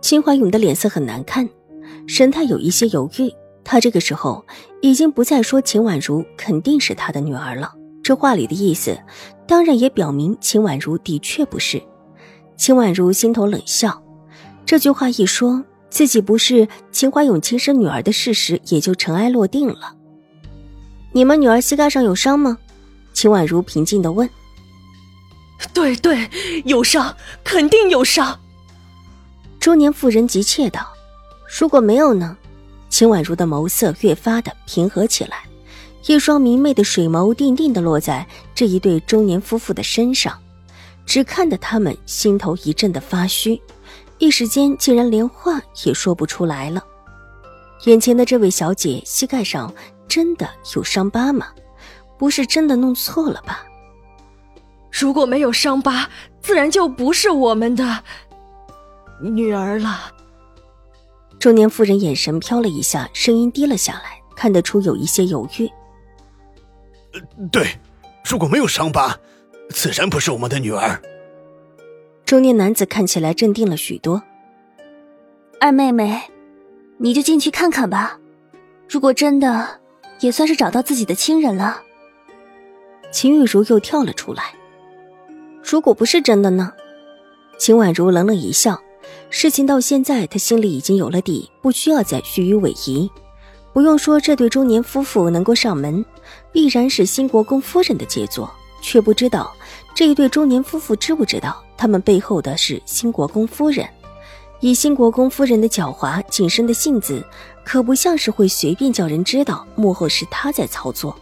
秦怀勇的脸色很难看，神态有一些犹豫。他这个时候已经不再说秦婉如肯定是他的女儿了，这话里的意思，当然也表明秦婉如的确不是。秦婉如心头冷笑，这句话一说，自己不是秦怀勇亲生女儿的事实也就尘埃落定了。你们女儿膝盖上有伤吗？秦婉如平静的问。对对，有伤，肯定有伤。中年妇人急切道：“如果没有呢？”秦婉如的眸色越发的平和起来，一双明媚的水眸定定的落在这一对中年夫妇的身上，只看得他们心头一阵的发虚，一时间竟然连话也说不出来了。眼前的这位小姐膝盖上真的有伤疤吗？不是真的弄错了吧？如果没有伤疤，自然就不是我们的女儿了。中年妇人眼神飘了一下，声音低了下来，看得出有一些犹豫。对，如果没有伤疤，自然不是我们的女儿。中年男子看起来镇定了许多。二妹妹，你就进去看看吧。如果真的，也算是找到自己的亲人了。秦玉茹又跳了出来。如果不是真的呢？秦婉如冷冷一笑。事情到现在，他心里已经有了底，不需要再虚与委蛇。不用说，这对中年夫妇能够上门，必然是新国公夫人的杰作。却不知道这一对中年夫妇知不知道，他们背后的是新国公夫人。以新国公夫人的狡猾谨慎的性子，可不像是会随便叫人知道幕后是他在操作。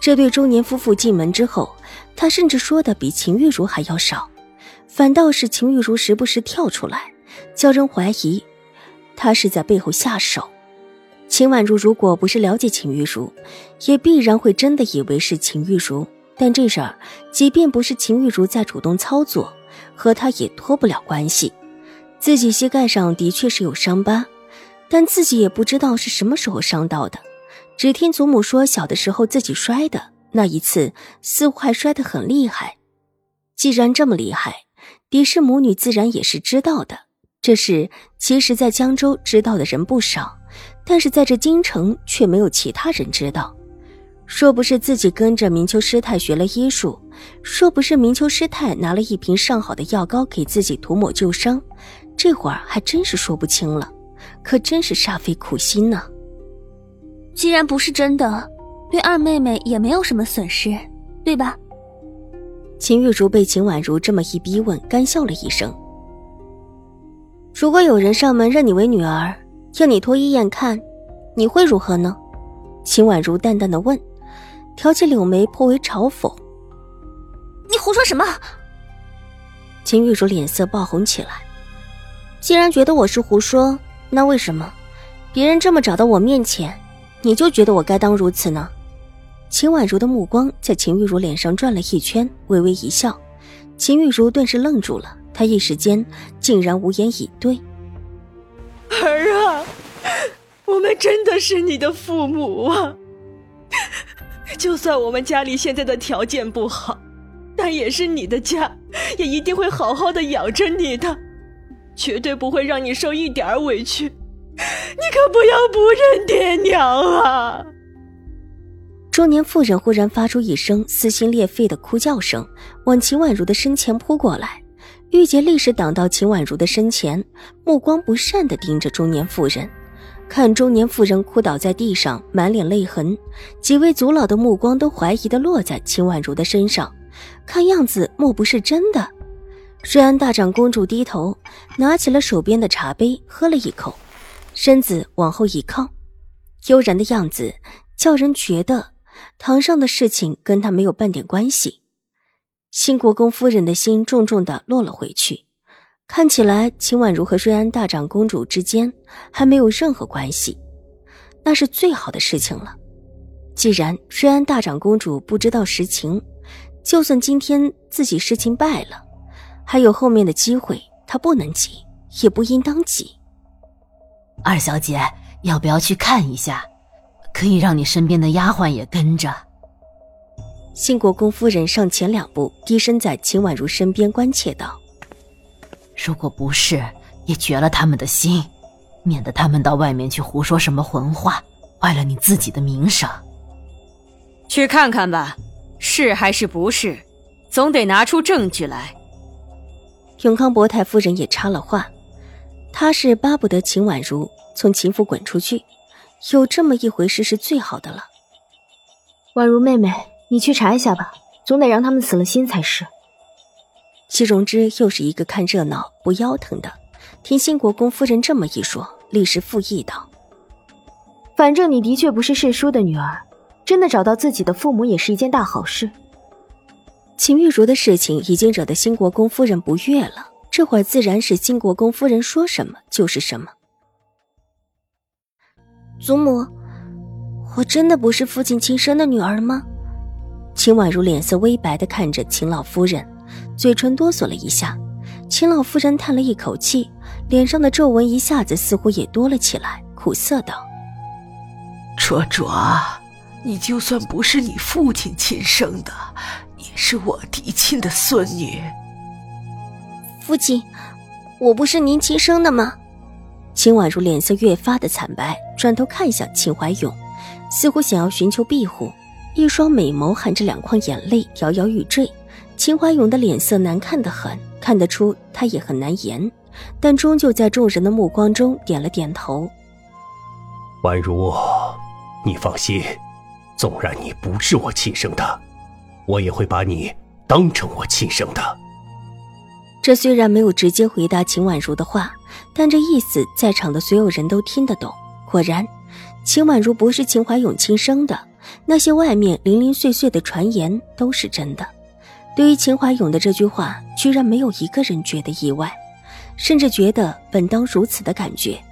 这对中年夫妇进门之后，他甚至说的比秦玉茹还要少，反倒是秦玉茹时不时跳出来，叫人怀疑他是在背后下手。秦婉如如果不是了解秦玉茹，也必然会真的以为是秦玉茹。但这事儿，即便不是秦玉茹在主动操作，和他也脱不了关系。自己膝盖上的确是有伤疤，但自己也不知道是什么时候伤到的。只听祖母说，小的时候自己摔的那一次，似乎还摔得很厉害。既然这么厉害，狄氏母女自然也是知道的。这事其实，在江州知道的人不少，但是在这京城却没有其他人知道。若不是自己跟着明秋师太学了医术，若不是明秋师太拿了一瓶上好的药膏给自己涂抹旧伤，这会儿还真是说不清了。可真是煞费苦心呢。既然不是真的，对二妹妹也没有什么损失，对吧？秦玉茹被秦婉如这么一逼问，干笑了一声。如果有人上门认你为女儿，要你脱衣验看，你会如何呢？秦婉如淡淡的问，挑起柳眉，颇为嘲讽。你胡说什么？秦玉茹脸色爆红起来。既然觉得我是胡说，那为什么别人这么找到我面前？你就觉得我该当如此呢？秦婉如的目光在秦玉茹脸上转了一圈，微微一笑。秦玉茹顿时愣住了，她一时间竟然无言以对。儿啊，我们真的是你的父母啊！就算我们家里现在的条件不好，但也是你的家，也一定会好好的养着你的，绝对不会让你受一点委屈。你可不要不认爹娘啊！中年妇人忽然发出一声撕心裂肺的哭叫声，往秦婉如的身前扑过来。玉洁立时挡到秦婉如的身前，目光不善的盯着中年妇人，看中年妇人哭倒在地上，满脸泪痕，几位族老的目光都怀疑的落在秦婉如的身上，看样子莫不是真的。瑞安大长公主低头，拿起了手边的茶杯，喝了一口。身子往后一靠，悠然的样子叫人觉得堂上的事情跟他没有半点关系。新国公夫人的心重重的落了回去，看起来秦婉如和瑞安大长公主之间还没有任何关系，那是最好的事情了。既然瑞安大长公主不知道实情，就算今天自己事情败了，还有后面的机会，她不能急，也不应当急。二小姐，要不要去看一下？可以让你身边的丫鬟也跟着。新国公夫人上前两步，低身在秦婉如身边关切道：“如果不是，也绝了他们的心，免得他们到外面去胡说什么混话，坏了你自己的名声。”去看看吧，是还是不是，总得拿出证据来。永康伯太夫人也插了话，她是巴不得秦婉如从秦府滚出去。有这么一回事是最好的了。宛如妹妹，你去查一下吧，总得让他们死了心才是。戚容之又是一个看热闹不腰疼的，听新国公夫人这么一说，立时附议道：“反正你的确不是世叔的女儿，真的找到自己的父母也是一件大好事。”秦玉茹的事情已经惹得新国公夫人不悦了，这会儿自然是新国公夫人说什么就是什么。祖母，我真的不是父亲亲生的女儿吗？秦婉如脸色微白的看着秦老夫人，嘴唇哆嗦了一下。秦老夫人叹了一口气，脸上的皱纹一下子似乎也多了起来，苦涩道：“卓卓，你就算不是你父亲亲生的，也是我嫡亲的孙女。”父亲，我不是您亲生的吗？秦婉如脸色越发的惨白，转头看向秦怀勇，似乎想要寻求庇护，一双美眸含着两眶眼泪，摇摇欲坠。秦怀勇的脸色难看的很，看得出他也很难言，但终究在众人的目光中点了点头。婉如，你放心，纵然你不是我亲生的，我也会把你当成我亲生的。这虽然没有直接回答秦婉如的话，但这意思在场的所有人都听得懂。果然，秦婉如不是秦怀勇亲生的，那些外面零零碎碎的传言都是真的。对于秦怀勇的这句话，居然没有一个人觉得意外，甚至觉得本当如此的感觉。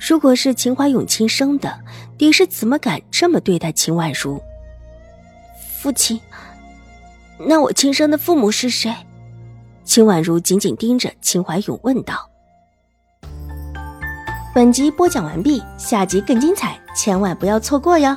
如果是秦怀勇亲生的，你是怎么敢这么对待秦婉如？父亲，那我亲生的父母是谁？秦婉如紧紧盯着秦怀勇问道：“本集播讲完毕，下集更精彩，千万不要错过哟！”